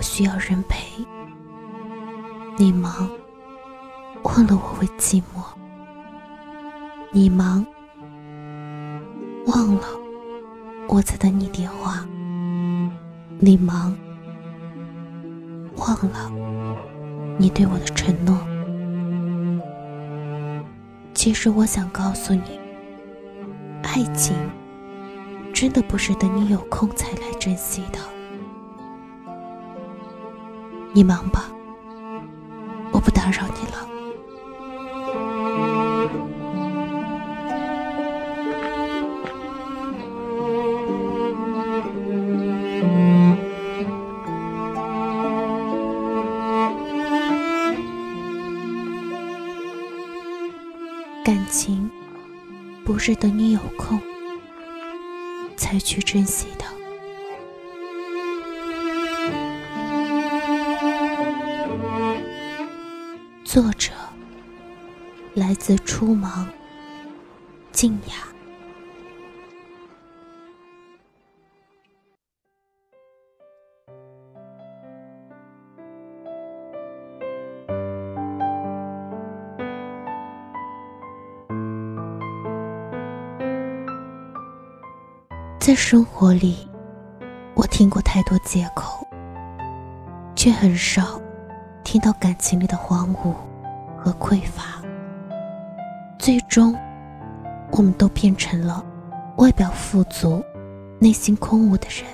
我需要人陪。你忙，忘了我会寂寞。你忙，忘了我在等你电话。你忙，忘了你对我的承诺。其实我想告诉你，爱情真的不是等你有空才来珍惜的。你忙吧，我不打扰你了。感情不是等你有空才去珍惜的。作者来自初芒，静雅。在生活里，我听过太多借口，却很少听到感情里的荒芜和匮乏。最终，我们都变成了外表富足、内心空无的人。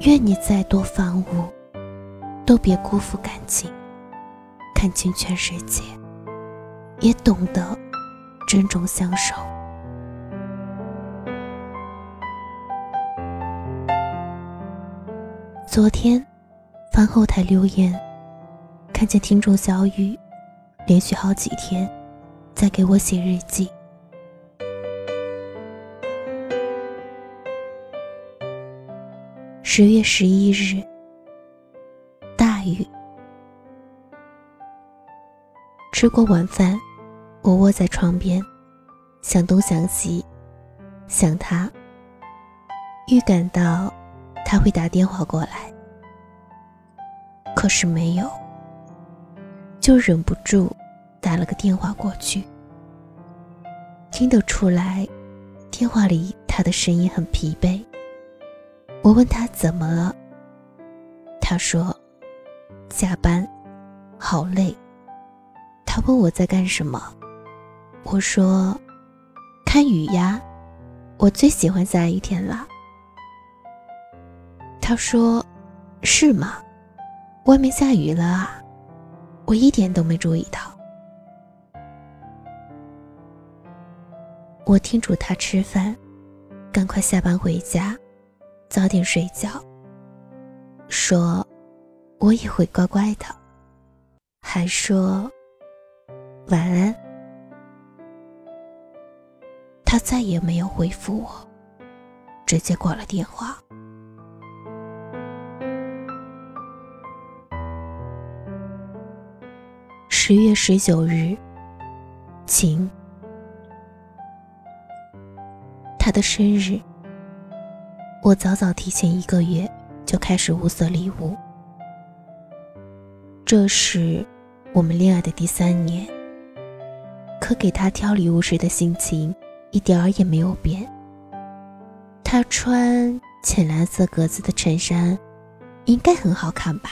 愿你再多烦芜，都别辜负感情，看清全世界，也懂得。珍重相守。昨天翻后台留言，看见听众小雨连续好几天在给我写日记。十月十一日，大雨。吃过晚饭。我窝在床边，想东想西，想他。预感到他会打电话过来，可是没有，就忍不住打了个电话过去。听得出来，电话里他的声音很疲惫。我问他怎么了，他说：“加班，好累。”他问我在干什么。我说：“看雨呀，我最喜欢下雨天了。”他说：“是吗？外面下雨了啊，我一点都没注意到。”我叮嘱他吃饭，赶快下班回家，早点睡觉。说：“我也会乖乖的。”还说：“晚安。”他再也没有回复我，直接挂了电话。十月十九日，晴。他的生日，我早早提前一个月就开始物色礼物。这是我们恋爱的第三年，可给他挑礼物时的心情。一点儿也没有变。他穿浅蓝色格子的衬衫，应该很好看吧？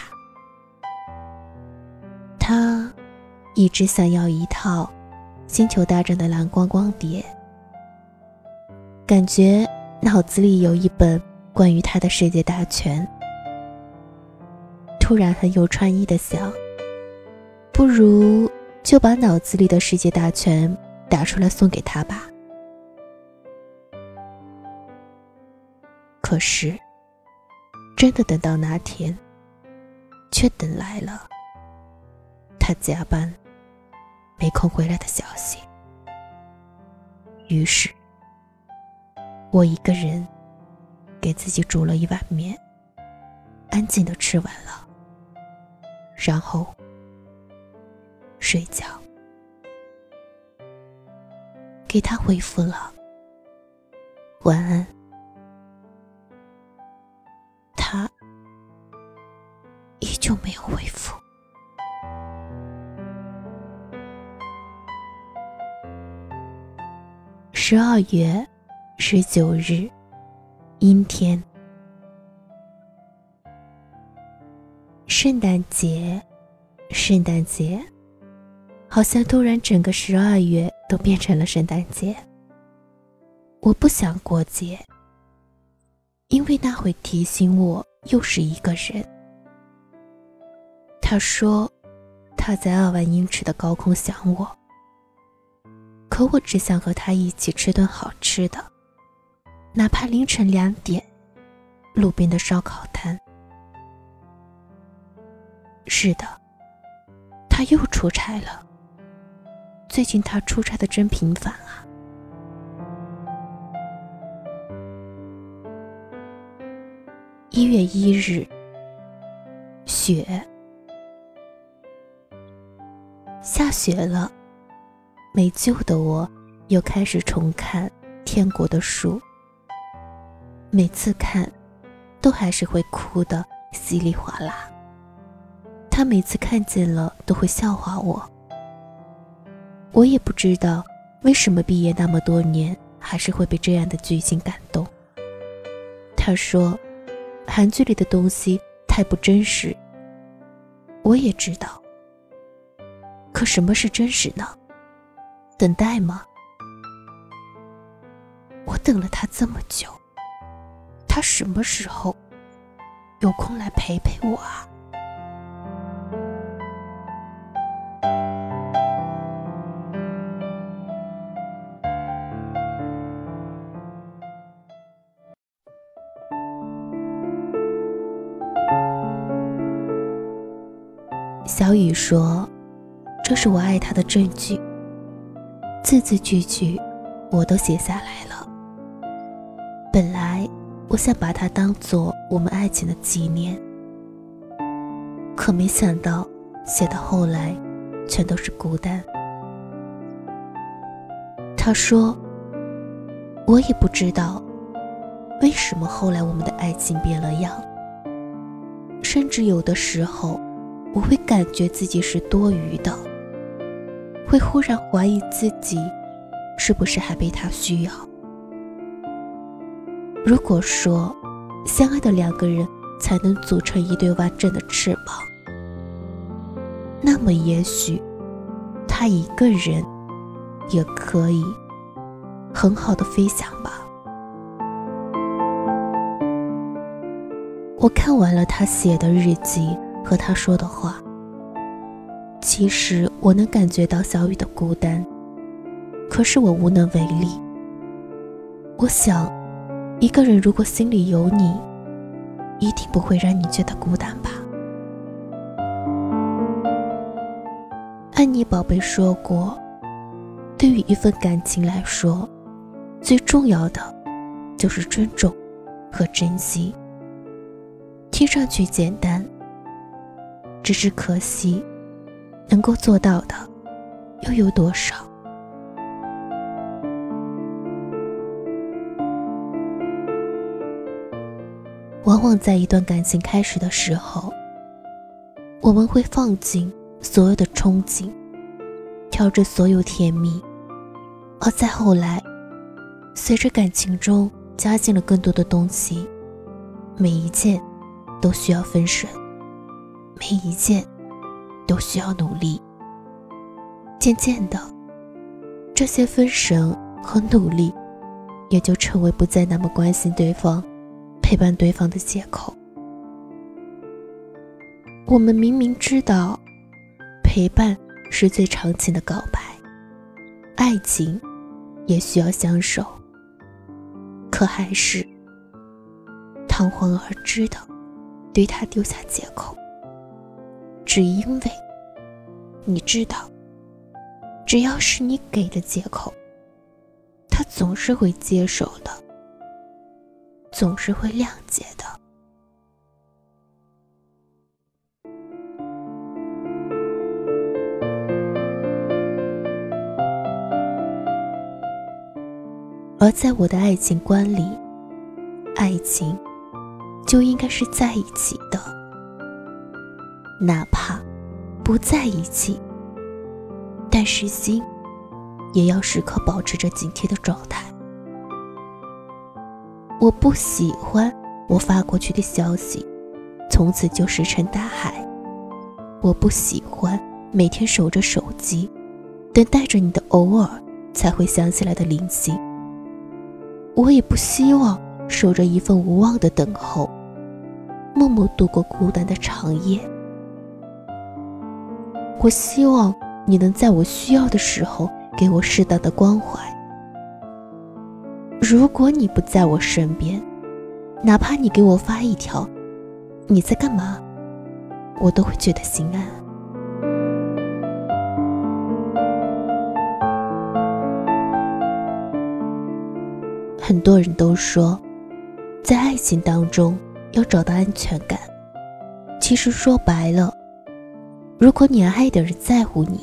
他一直想要一套《星球大战》的蓝光光碟，感觉脑子里有一本关于他的世界大全。突然很有创意的想，不如就把脑子里的世界大全打出来送给他吧。可是，真的等到那天，却等来了他加班没空回来的消息。于是我一个人给自己煮了一碗面安静的吃完了然后睡觉。给他回复了晚安。他依旧没有回复。十二月十九日，阴天。圣诞节，圣诞节，好像突然整个十二月都变成了圣诞节。我不想过节，因为那会提醒我又是一个人。他说他在二万英尺的高空想我，可我只想和他一起吃顿好吃的，哪怕凌晨两点，路边的烧烤摊。是的，他又出差了。最近他出差的真频繁啊。一月一日，雪，下雪了。没救的我，又开始重看《天国的树》。每次看，都还是会哭的稀里哗啦。他每次看见了，都会笑话我。我也不知道为什么毕业那么多年，还是会被这样的剧情感动。他说。韩剧里的东西太不真实，我也知道。可什么是真实呢？等待吗？我等了他这么久，他什么时候有空来陪陪我啊？小雨说：“这是我爱他的证据，字字句句我都写下来了。本来我想把它当做我们爱情的纪念，可没想到写到后来，全都是孤单。”他说：“我也不知道为什么后来我们的爱情变了样，甚至有的时候。”我会感觉自己是多余的，会忽然怀疑自己是不是还被他需要。如果说相爱的两个人才能组成一对完整的翅膀，那么也许他一个人也可以很好的飞翔吧。我看完了他写的日记。和他说的话，其实我能感觉到小雨的孤单，可是我无能为力。我想，一个人如果心里有你，一定不会让你觉得孤单吧。安妮宝贝说过，对于一份感情来说，最重要的就是尊重和珍惜。听上去简单。只是可惜，能够做到的又有多少？往往在一段感情开始的时候，我们会放尽所有的憧憬，挑着所有甜蜜；而再后来，随着感情中加进了更多的东西，每一件都需要分神。每一件都需要努力。渐渐的，这些分神和努力也就成为不再那么关心对方、陪伴对方的借口。我们明明知道，陪伴是最长情的告白，爱情也需要相守，可还是堂皇而知的对他丢下借口。只因为，你知道，只要是你给的借口，他总是会接受的，总是会谅解的。而在我的爱情观里，爱情就应该是在一起的。哪怕不在一起，但是心也要时刻保持着警惕的状态。我不喜欢我发过去的消息，从此就石沉大海。我不喜欢每天守着手机，等待着你的偶尔才会想起来的零星。我也不希望守着一份无望的等候，默默度过孤单的长夜。我希望你能在我需要的时候给我适当的关怀。如果你不在我身边，哪怕你给我发一条“你在干嘛”，我都会觉得心安。很多人都说，在爱情当中要找到安全感。其实说白了，如果你爱的人在乎你，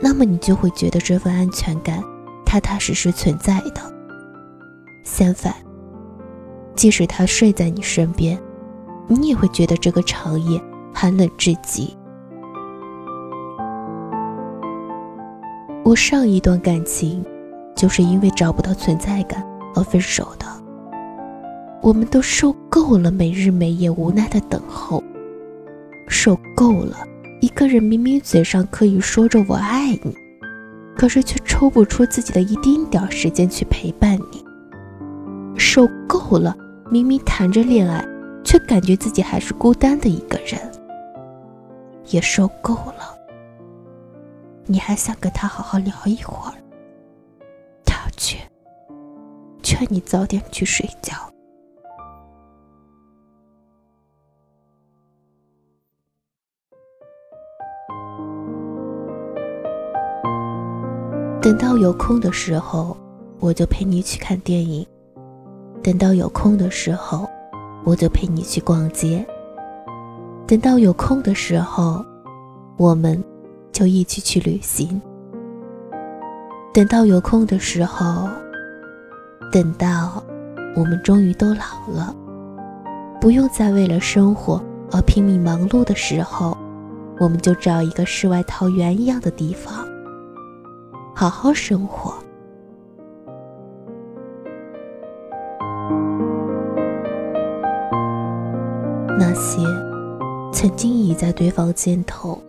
那么你就会觉得这份安全感踏踏实实存在的。相反，即使他睡在你身边，你也会觉得这个长夜寒冷至极。我上一段感情，就是因为找不到存在感。而分手的，我们都受够了没日没夜无奈的等候，受够了一个人明明嘴上可以说着我爱你，可是却抽不出自己的一丁点儿时间去陪伴你，受够了明明谈着恋爱，却感觉自己还是孤单的一个人，也受够了，你还想跟他好好聊一会儿，他却。劝你早点去睡觉。等到有空的时候，我就陪你去看电影；等到有空的时候，我就陪你去逛街；等到有空的时候，我们就一起去旅行；等到有空的时候。等到我们终于都老了，不用再为了生活而拼命忙碌的时候，我们就找一个世外桃源一样的地方，好好生活。那些曾经倚在对方肩头，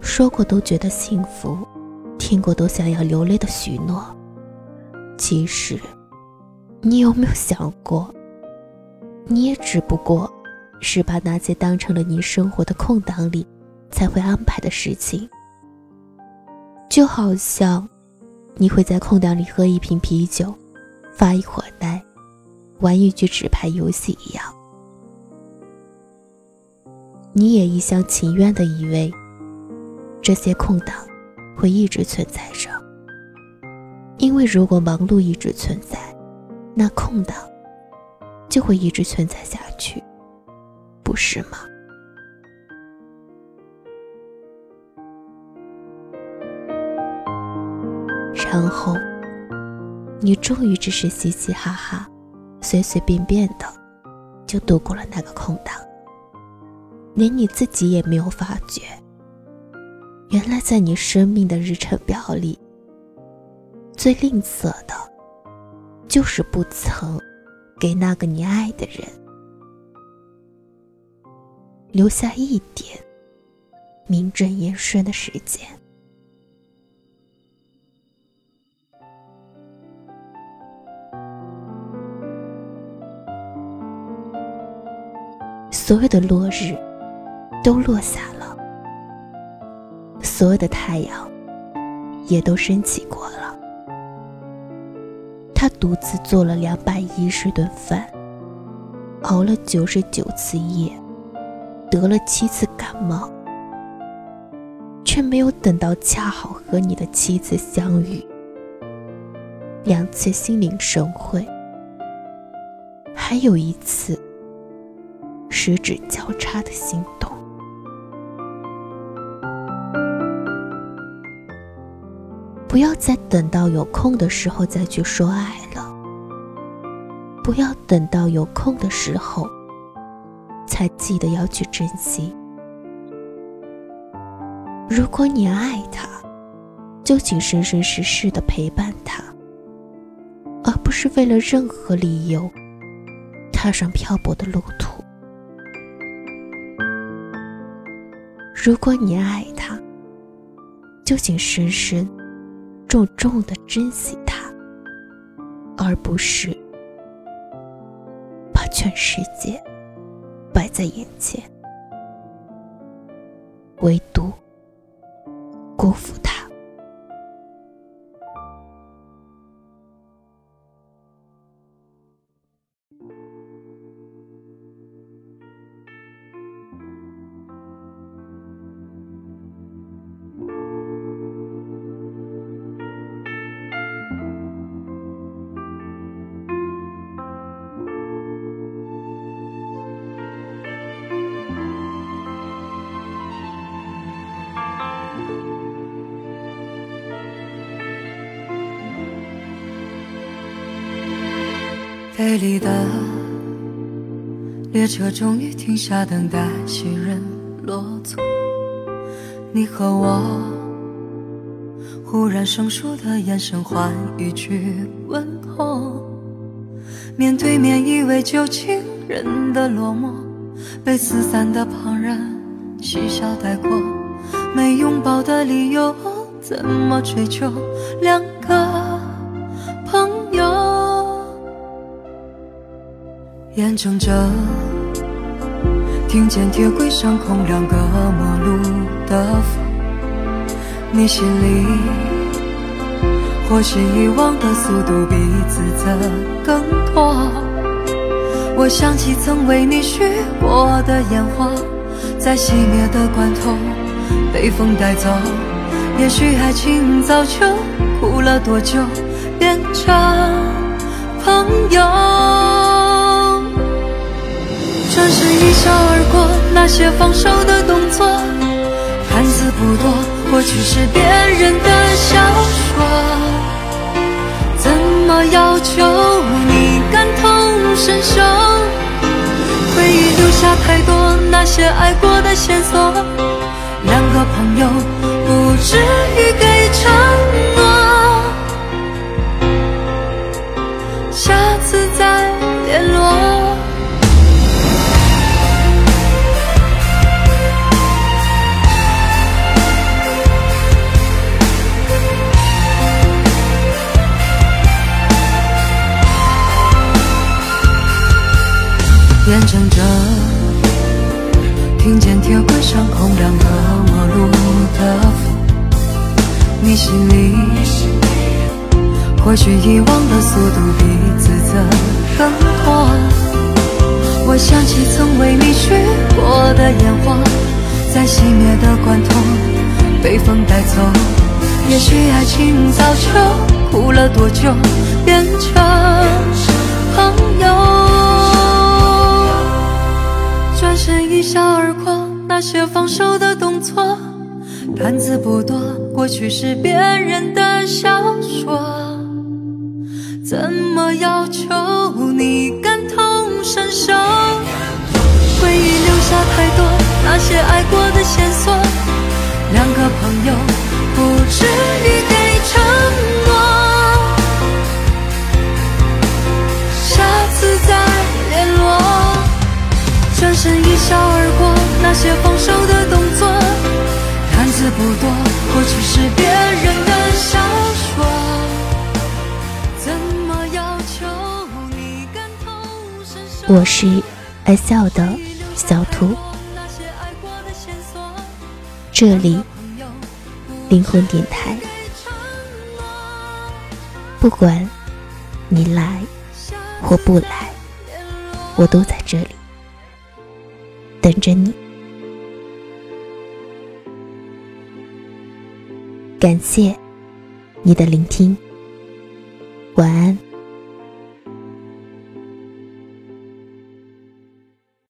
说过都觉得幸福，听过都想要流泪的许诺，其实。你有没有想过，你也只不过是把那些当成了你生活的空档里才会安排的事情，就好像你会在空档里喝一瓶啤酒，发一会儿呆，玩一局纸牌游戏一样。你也一厢情愿的以为这些空档会一直存在着，因为如果忙碌一直存在。那空档就会一直存在下去，不是吗？然后你终于只是嘻嘻哈哈、随随便便的就度过了那个空档，连你自己也没有发觉，原来在你生命的日程表里，最吝啬的。就是不曾给那个你爱的人留下一点名正言顺的时间。所有的落日都落下了，所有的太阳也都升起过了。他独自做了两百一十顿饭，熬了九十九次夜，得了七次感冒，却没有等到恰好和你的妻子相遇，两次心领神会，还有一次十指交叉的心动。不要再等到有空的时候再去说爱了，不要等到有空的时候才记得要去珍惜。如果你爱他，就请生生世世的陪伴他，而不是为了任何理由踏上漂泊的路途。如果你爱他，就请深深、重重的珍惜他，而不是把全世界摆在眼前，唯独辜负他。北里的列车终于停下，等待行人落座。你和我忽然生疏的眼神，换一句问候。面对面依偎旧情人的落寞，被四散的旁人嬉笑带过。没拥抱的理由，怎么追究？两个。眼睁睁听见铁轨上空两个陌路的风，你心里或许遗忘的速度比自责更多。我想起曾为你许过的烟花，在熄灭的关头被风带走。也许爱情早就哭了多久，变成朋友。转身一笑而过，那些放手的动作，看似不多，或许是别人的小说。怎么要求你感同身受？回忆留下太多那些爱过的线索，两个朋友不至于给承诺，眼睁睁听见铁轨上空两个陌路的风，你心里或许遗忘的速度比自责更多。我想起曾为你许过的烟花，在熄灭的关头被风带走。也许爱情早就哭了多久，变成朋友。身一笑而过，那些放手的动作，单字不多，过去是别人的小说。怎么要求你感同身受？回忆留下太多那些爱过的线索，两个朋友不至于放手的动作，看似不多，或许是别人的小说。怎么要求你感同身受？我是爱笑的小图，这里灵魂电台，不管你来或不来，我都在这里。等着你。感谢你的聆听，晚安。